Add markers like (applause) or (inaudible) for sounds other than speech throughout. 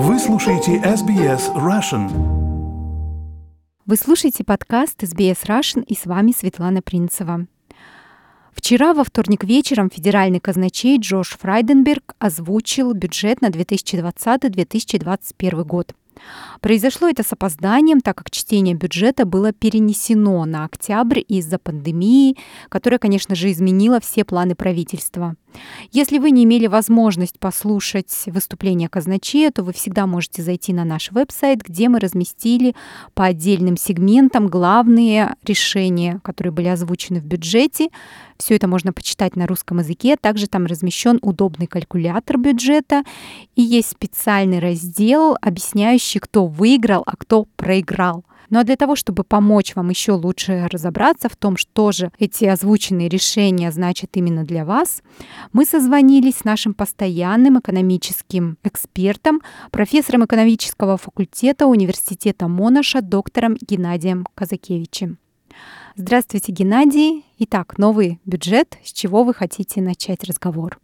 Вы слушаете SBS Russian. Вы слушаете подкаст SBS Russian и с вами Светлана Принцева. Вчера, во вторник вечером, федеральный казначей Джош Фрайденберг озвучил бюджет на 2020-2021 год. Произошло это с опозданием, так как чтение бюджета было перенесено на октябрь из-за пандемии, которая, конечно же, изменила все планы правительства. Если вы не имели возможность послушать выступление казначея, то вы всегда можете зайти на наш веб-сайт, где мы разместили по отдельным сегментам главные решения, которые были озвучены в бюджете. Все это можно почитать на русском языке. Также там размещен удобный калькулятор бюджета и есть специальный раздел, объясняющий, кто выиграл, а кто проиграл. Ну а для того, чтобы помочь вам еще лучше разобраться в том, что же эти озвученные решения значат именно для вас, мы созвонились с нашим постоянным экономическим экспертом, профессором экономического факультета Университета Монаша, доктором Геннадием Казакевичем. Здравствуйте, Геннадий. Итак, новый бюджет. С чего вы хотите начать разговор?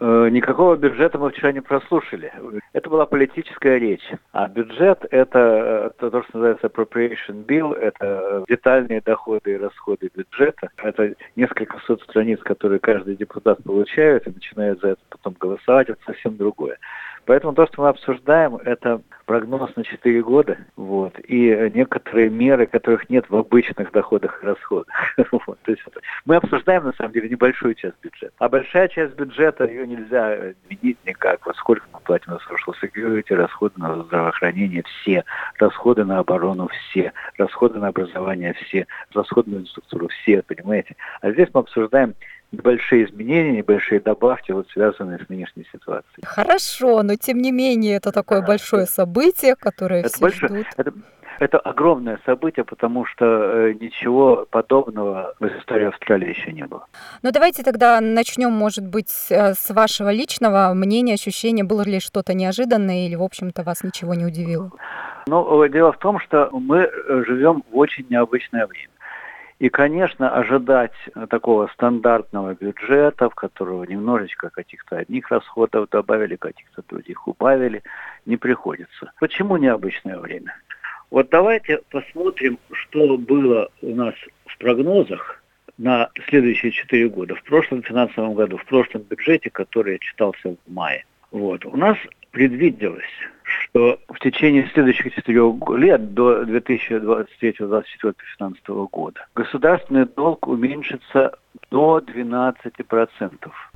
Э, никакого бюджета мы вчера не прослушали. Это была политическая речь. А бюджет это, это то, что называется appropriation bill, это детальные доходы и расходы бюджета. Это несколько сот страниц, которые каждый депутат получает и начинает за это потом голосовать. Это совсем другое. Поэтому то, что мы обсуждаем, это прогноз на 4 года, вот, и некоторые меры, которых нет в обычных доходах и расходах. (laughs) вот, то есть мы обсуждаем, на самом деле, небольшую часть бюджета. А большая часть бюджета, ее нельзя видеть никак. Вот сколько мы платим на social security, расходы на здравоохранение все, расходы на оборону все, расходы на образование все, расходы на инфраструктуру все, понимаете? А здесь мы обсуждаем небольшие изменения, небольшие добавки, вот связанные с нынешней ситуацией. Хорошо, но тем не менее это такое да, большое событие, которое это все большое, ждут. Это, это огромное событие, потому что э, ничего подобного в истории Австралии еще не было. Ну давайте тогда начнем, может быть, э, с вашего личного мнения, ощущения, было ли что-то неожиданное или, в общем-то, вас ничего не удивило? Ну, дело в том, что мы э, живем в очень необычное время. И, конечно, ожидать такого стандартного бюджета, в которого немножечко каких-то одних расходов добавили, каких-то других убавили, не приходится. Почему необычное время? Вот давайте посмотрим, что было у нас в прогнозах на следующие четыре года, в прошлом финансовом году, в прошлом бюджете, который читался в мае. Вот. У нас предвиделось что в течение следующих четырех лет до 2023-2024 финансового года государственный долг уменьшится до 12%.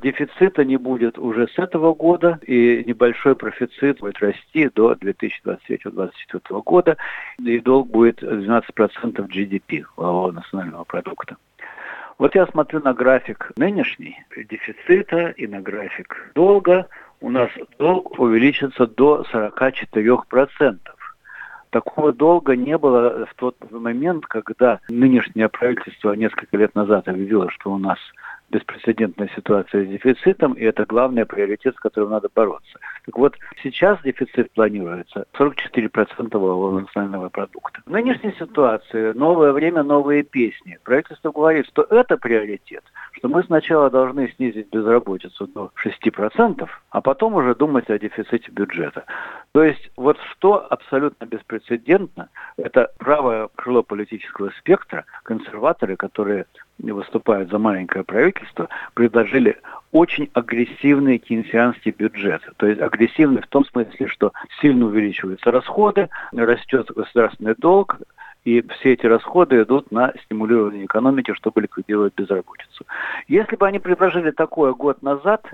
Дефицита не будет уже с этого года, и небольшой профицит будет расти до 2023-2024 года, и долг будет 12% GDP, валового национального продукта. Вот я смотрю на график нынешний дефицита и на график долга – у нас долг увеличится до 44%. Такого долга не было в тот момент, когда нынешнее правительство несколько лет назад объявило, что у нас беспрецедентная ситуация с дефицитом, и это главный приоритет, с которым надо бороться. Так вот, сейчас дефицит планируется 44% валового национального продукта. В нынешней ситуации новое время, новые песни. Правительство говорит, что это приоритет, что мы сначала должны снизить безработицу до 6%, а потом уже думать о дефиците бюджета. То есть вот что абсолютно беспрецедентно, это правое крыло политического спектра, консерваторы, которые выступают за маленькое правительство, предложили очень агрессивный кейнсианский бюджет. То есть агрессивный в том смысле, что сильно увеличиваются расходы, растет государственный долг, и все эти расходы идут на стимулирование экономики, чтобы ликвидировать безработицу. Если бы они предложили такое год назад,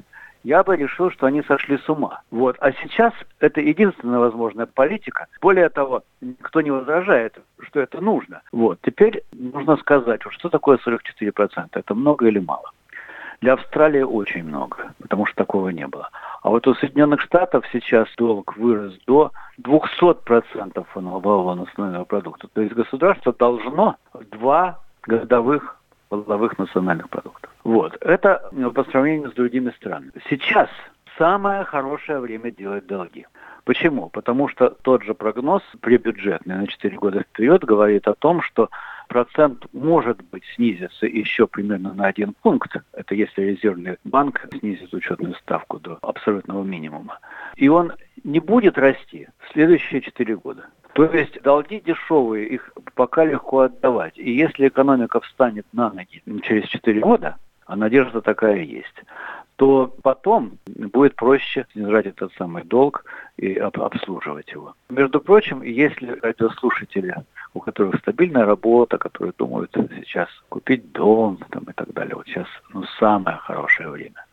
я бы решил, что они сошли с ума. Вот. А сейчас это единственная возможная политика. Более того, никто не возражает, что это нужно. Вот. Теперь нужно сказать, что такое 44%? Это много или мало? Для Австралии очень много, потому что такого не было. А вот у Соединенных Штатов сейчас долг вырос до 200% валового национального продукта. То есть государство должно два годовых валовых национальных продуктов. Вот. Это по сравнению с другими странами. Сейчас самое хорошее время делать долги. Почему? Потому что тот же прогноз прибюджетный на 4 года вперед говорит о том, что процент может быть снизится еще примерно на один пункт. Это если резервный банк снизит учетную ставку до абсолютного минимума. И он не будет расти в следующие четыре года. То есть долги дешевые, их пока легко отдавать. И если экономика встанет на ноги через 4 года, а надежда такая есть, то потом будет проще снижать этот самый долг и обслуживать его. Между прочим, если радиослушатели, у которых стабильная работа, которые думают сейчас купить дом там, и так далее, вот сейчас ну, самое хорошее время.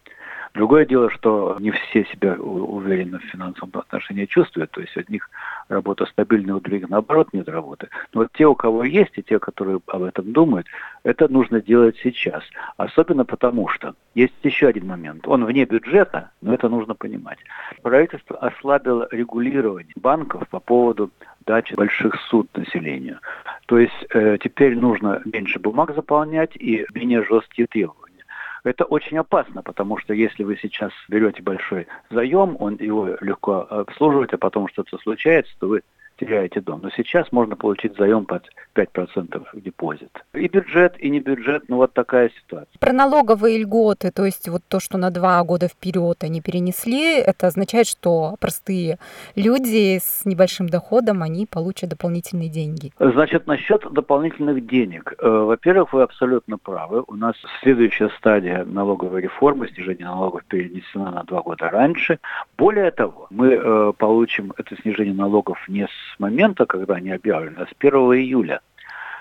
Другое дело, что не все себя уверенно в финансовом отношении чувствуют, то есть от них работа стабильная, у других наоборот нет работы. Но вот те, у кого есть, и те, которые об этом думают, это нужно делать сейчас. Особенно потому, что есть еще один момент. Он вне бюджета, но это нужно понимать. Правительство ослабило регулирование банков по поводу дачи больших суд населению. То есть э, теперь нужно меньше бумаг заполнять и менее жесткие требования. Это очень опасно, потому что если вы сейчас берете большой заем, он его легко обслуживать, а потом что-то случается, то вы теряете дом. Но сейчас можно получить заем под 5% в депозит. И бюджет, и не бюджет, ну вот такая ситуация. Про налоговые льготы, то есть вот то, что на два года вперед они перенесли, это означает, что простые люди с небольшим доходом, они получат дополнительные деньги. Значит, насчет дополнительных денег. Э, во-первых, вы абсолютно правы. У нас следующая стадия налоговой реформы, снижение налогов перенесена на два года раньше. Более того, мы э, получим это снижение налогов не с с момента, когда они объявлены, а с 1 июля.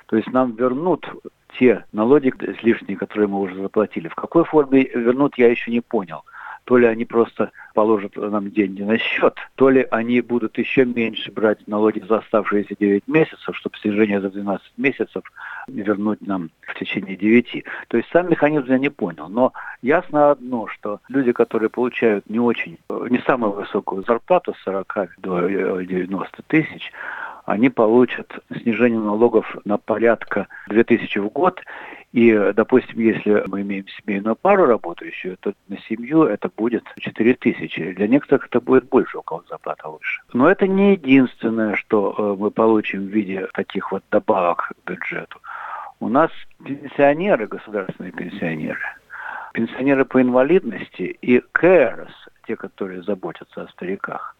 То есть нам вернут те налоги лишние, которые мы уже заплатили. В какой форме вернут, я еще не понял. То ли они просто положат нам деньги на счет, то ли они будут еще меньше брать налоги за оставшиеся 9 месяцев, чтобы снижение за 12 месяцев вернуть нам в течение 9. То есть сам механизм я не понял. Но ясно одно, что люди, которые получают не очень, не самую высокую зарплату, с 40 до 90 тысяч, они получат снижение налогов на порядка 2000 в год. И, допустим, если мы имеем семейную пару работающую, то на семью это будет 4 тысячи. Для некоторых это будет больше, у кого зарплата выше. Но это не единственное, что э, мы получим в виде таких вот добавок к бюджету. У нас пенсионеры, государственные пенсионеры, пенсионеры по инвалидности и КРС, те, которые заботятся о стариках,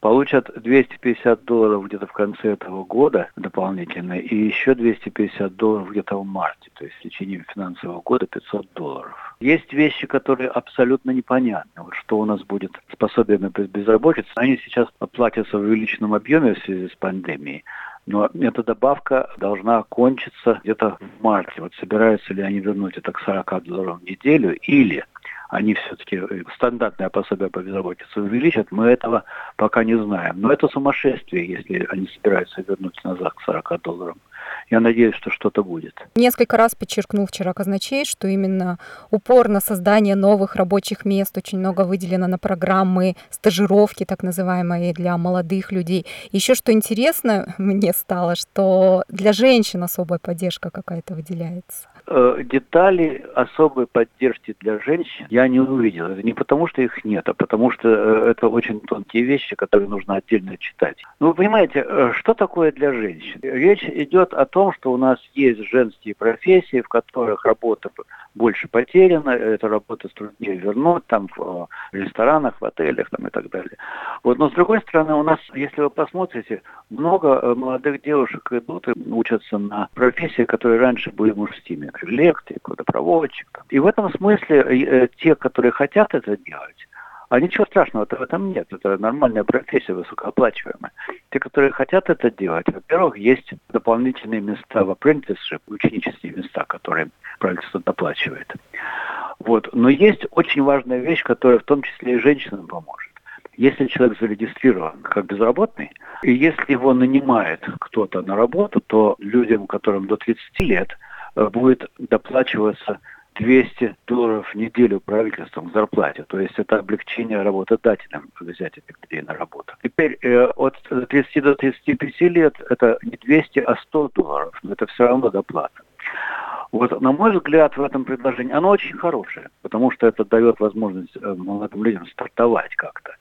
получат 250 долларов где-то в конце этого года дополнительно и еще 250 долларов где-то в марте, то есть в течение финансового года 500 долларов. Есть вещи, которые абсолютно непонятны. Вот что у нас будет с пособиями по безработице, они сейчас оплатятся в увеличенном объеме в связи с пандемией, но эта добавка должна кончиться где-то в марте. Вот собираются ли они вернуть это к 40 долларов в неделю или они все-таки э, стандартное пособие по безработице увеличат, мы этого пока не знаем. Но это сумасшествие, если они собираются вернуть назад к 40 долларам. Я надеюсь, что что-то будет. Несколько раз подчеркнул вчера казначей, что именно упор на создание новых рабочих мест очень много выделено на программы стажировки, так называемые, для молодых людей. Еще что интересно мне стало, что для женщин особая поддержка какая-то выделяется. Э, детали особой поддержки для женщин я не увидел. Это не потому, что их нет, а потому что э, это очень тонкие вещи, которые нужно отдельно читать. Ну, вы понимаете, э, что такое для женщин? Речь идет о том, что у нас есть женские профессии, в которых работа больше потеряна, эта работа труднее вернуть, там в ресторанах, в отелях там, и так далее. Вот, но с другой стороны, у нас, если вы посмотрите, много молодых девушек идут и учатся на профессии, которые раньше были мужскими электрик, водопроводчик. И в этом смысле э, те, которые хотят это делать, а ничего страшного в этом нет. Это нормальная профессия, высокооплачиваемая. Те, которые хотят это делать, во-первых, есть дополнительные места в apprenticeship, ученические места, которые правительство доплачивает. Вот. Но есть очень важная вещь, которая в том числе и женщинам поможет. Если человек зарегистрирован как безработный, и если его нанимает кто-то на работу, то людям, которым до 30 лет – Э, будет доплачиваться 200 долларов в неделю правительством к зарплате. То есть это облегчение работодателям взять этих людей на работу. Теперь э, от 30 до 35 лет это не 200, а 100 долларов. Но это все равно доплата. Вот, на мой взгляд, в этом предложении оно очень хорошее, потому что это дает возможность э, молодым людям стартовать как-то.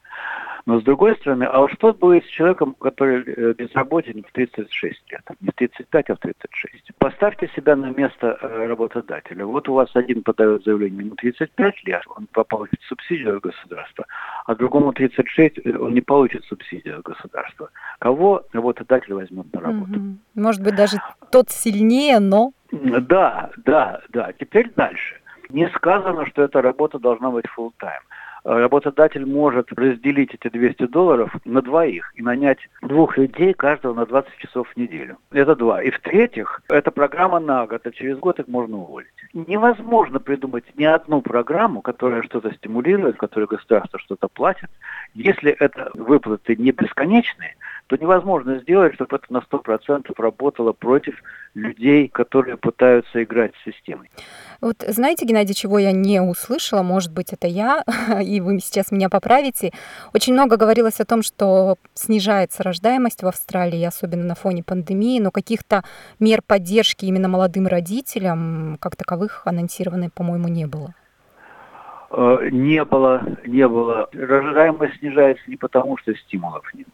Но с другой стороны, а вот что будет с человеком, который э, безработен в 36 лет? Не в 35, а в 36. Поставьте себя на место э, работодателя. Вот у вас один подает заявление ему 35 лет, он получит субсидию от государства, а другому 36 э, он не получит субсидию от государства. Кого работодатель возьмет на работу? Угу. Может быть, даже тот сильнее, но... Да, да, да. Теперь дальше. Не сказано, что эта работа должна быть full-time работодатель может разделить эти 200 долларов на двоих и нанять двух людей, каждого на 20 часов в неделю. Это два. И в-третьих, эта программа на год, а через год их можно уволить. Невозможно придумать ни одну программу, которая что-то стимулирует, которая государство что-то платит, если это выплаты не бесконечные, то невозможно сделать, чтобы это на 100% работало против людей, которые пытаются играть с системой. Вот знаете, Геннадий, чего я не услышала, может быть, это я, (laughs) и вы сейчас меня поправите. Очень много говорилось о том, что снижается рождаемость в Австралии, особенно на фоне пандемии, но каких-то мер поддержки именно молодым родителям, как таковых, анонсировано, по-моему, не было. Э, не было, не было. Рождаемость снижается не потому, что стимулов нет.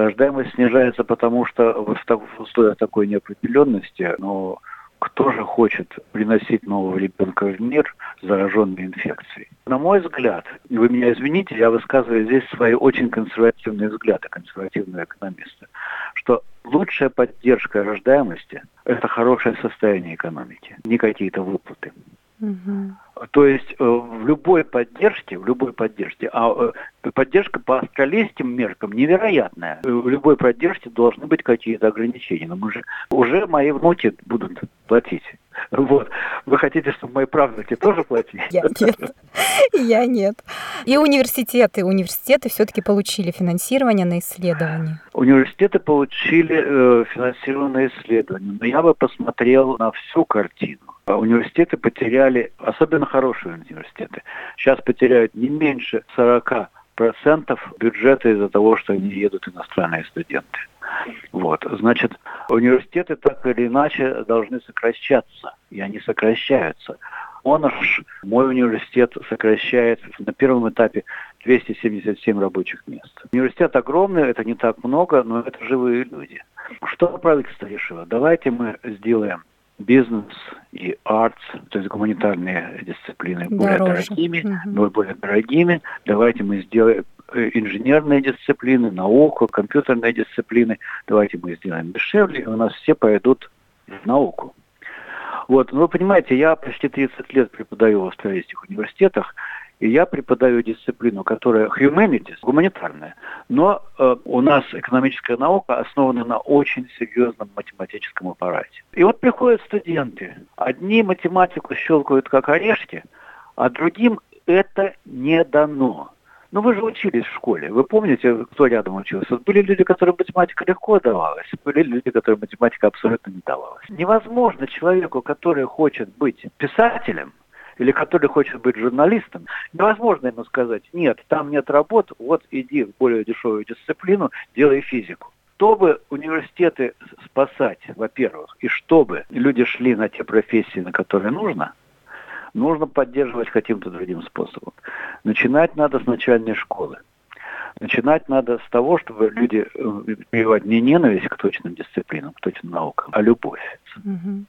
Рождаемость снижается, потому что в, условиях такой неопределенности, но кто же хочет приносить нового ребенка в мир, зараженный инфекцией? На мой взгляд, вы меня извините, я высказываю здесь свои очень консервативные взгляды, консервативного экономиста, что лучшая поддержка рождаемости – это хорошее состояние экономики, не какие-то выплаты. Угу. То есть э, в любой поддержке, в любой поддержке, а э, поддержка по австралийским меркам невероятная. В любой поддержке должны быть какие-то ограничения. Но мы же уже мои внуки будут платить. Вот. Вы хотите, чтобы мои правнуки тоже платили? Я нет. Я нет. И университеты. Университеты все-таки получили финансирование на исследования. Университеты получили э, финансирование на исследования. Но я бы посмотрел на всю картину. А университеты потеряли, особенно хорошие университеты, сейчас потеряют не меньше 40 процентов бюджета из-за того, что они едут иностранные студенты. Вот, значит, университеты так или иначе должны сокращаться, и они сокращаются. Он аж, мой университет сокращает на первом этапе 277 рабочих мест. Университет огромный, это не так много, но это живые люди. Что правительство решило? Давайте мы сделаем бизнес и артс, то есть гуманитарные дисциплины более дорогими, угу. более дорогими. Давайте мы сделаем э, инженерные дисциплины, науку, компьютерные дисциплины. Давайте мы сделаем дешевле, и у нас все пойдут в науку. Вот, ну вы понимаете, я почти 30 лет преподаю в австралийских университетах, и я преподаю дисциплину, которая humanities, гуманитарная, но э, у нас экономическая наука основана на очень серьезном математическом аппарате. И вот приходят студенты, одни математику щелкают как орешки, а другим это не дано. Ну, вы же учились в школе. Вы помните, кто рядом учился? Были люди, которым математика легко давалась, были люди, которым математика абсолютно не давалась. Невозможно человеку, который хочет быть писателем, или который хочет быть журналистом, невозможно ему сказать, нет, там нет работ, вот иди в более дешевую дисциплину, делай физику. Чтобы университеты спасать, во-первых, и чтобы люди шли на те профессии, на которые нужно, нужно поддерживать каким-то другим способом. Начинать надо с начальной школы. Начинать надо с того, чтобы люди э, прививать не ненависть к точным дисциплинам, к точным наукам, а любовь. Угу.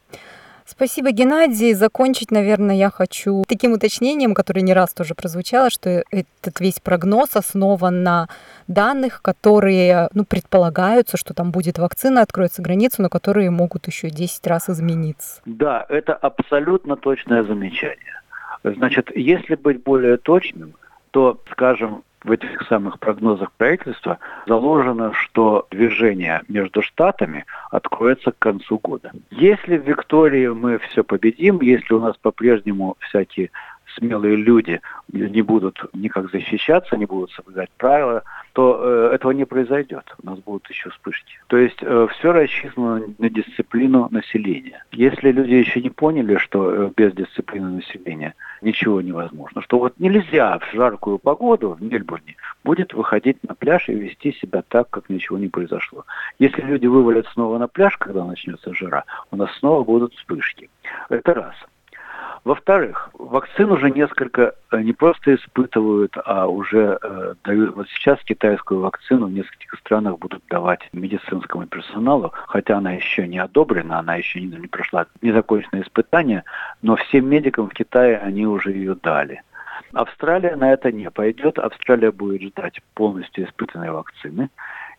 Спасибо, Геннадий. Закончить, наверное, я хочу таким уточнением, которое не раз тоже прозвучало, что этот весь прогноз основан на данных, которые ну, предполагаются, что там будет вакцина, откроется границу, но которые могут еще 10 раз измениться. Да, это абсолютно точное замечание. Значит, если быть более точным, то, скажем, в этих самых прогнозах правительства заложено, что движение между штатами откроется к концу года. Если в Виктории мы все победим, если у нас по-прежнему всякие смелые люди не будут никак защищаться, не будут соблюдать правила, то э, этого не произойдет. У нас будут еще вспышки. То есть э, все рассчитано на дисциплину населения. Если люди еще не поняли, что э, без дисциплины населения ничего невозможно, что вот нельзя в жаркую погоду в Мельбурне будет выходить на пляж и вести себя так, как ничего не произошло. Если люди вывалят снова на пляж, когда начнется жара, у нас снова будут вспышки. Это раз. Во-вторых, вакцину уже несколько э, не просто испытывают, а уже э, дают. Вот сейчас китайскую вакцину в нескольких странах будут давать медицинскому персоналу, хотя она еще не одобрена, она еще не, не прошла незаконченное испытание, но всем медикам в Китае они уже ее дали. Австралия на это не пойдет. Австралия будет ждать полностью испытанной вакцины.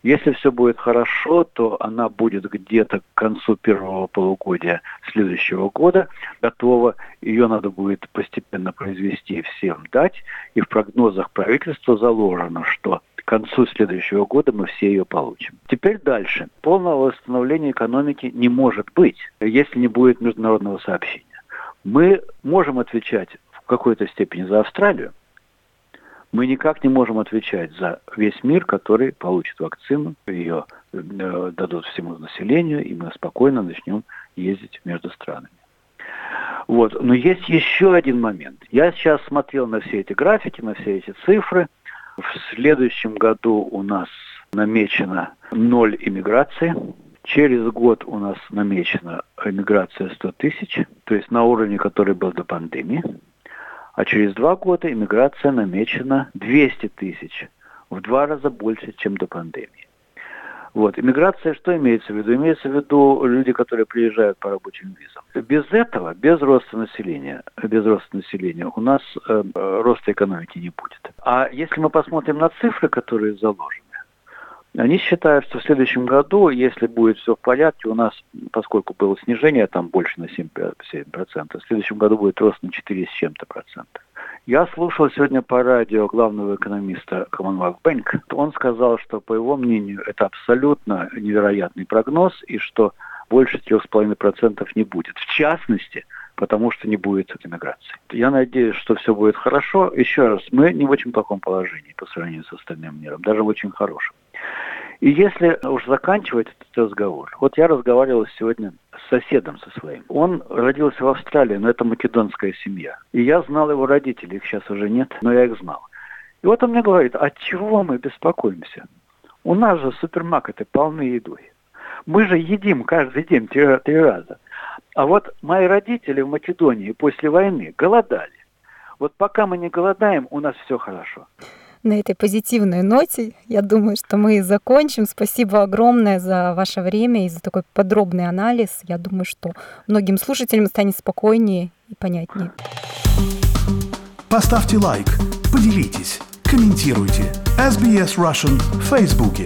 Если все будет хорошо, то она будет где-то к концу первого полугодия следующего года готова. Ее надо будет постепенно произвести и всем дать. И в прогнозах правительства заложено, что к концу следующего года мы все ее получим. Теперь дальше. Полного восстановления экономики не может быть, если не будет международного сообщения. Мы можем отвечать в какой-то степени за Австралию, мы никак не можем отвечать за весь мир, который получит вакцину, ее э, дадут всему населению, и мы спокойно начнем ездить между странами. Вот. Но есть еще один момент. Я сейчас смотрел на все эти графики, на все эти цифры. В следующем году у нас намечено ноль иммиграции. Через год у нас намечена иммиграция 100 тысяч, то есть на уровне, который был до пандемии а через два года иммиграция намечена 200 тысяч, в два раза больше, чем до пандемии. Вот. Иммиграция что имеется в виду? Имеется в виду люди, которые приезжают по рабочим визам. Без этого, без роста населения, без роста населения у нас э, роста экономики не будет. А если мы посмотрим на цифры, которые заложены, они считают, что в следующем году, если будет все в порядке, у нас, поскольку было снижение там больше на 7%, 7% в следующем году будет рост на 4 с чем-то процента. Я слушал сегодня по радио главного экономиста Commonwealth Bank. Он сказал, что, по его мнению, это абсолютно невероятный прогноз, и что больше 3,5% не будет. В частности, потому что не будет иммиграции. Я надеюсь, что все будет хорошо. Еще раз, мы не в очень плохом положении по сравнению с остальным миром, даже в очень хорошем. И если уж заканчивать этот разговор, вот я разговаривал сегодня с соседом со своим. Он родился в Австралии, но это македонская семья. И я знал его родителей, их сейчас уже нет, но я их знал. И вот он мне говорит, от чего мы беспокоимся? У нас же супермаркеты полны едой. Мы же едим каждый день три, три раза. А вот мои родители в Македонии после войны голодали. Вот пока мы не голодаем, у нас все хорошо на этой позитивной ноте, я думаю, что мы закончим. Спасибо огромное за ваше время и за такой подробный анализ. Я думаю, что многим слушателям станет спокойнее и понятнее. Поставьте лайк, поделитесь, комментируйте. SBS Russian в Фейсбуке.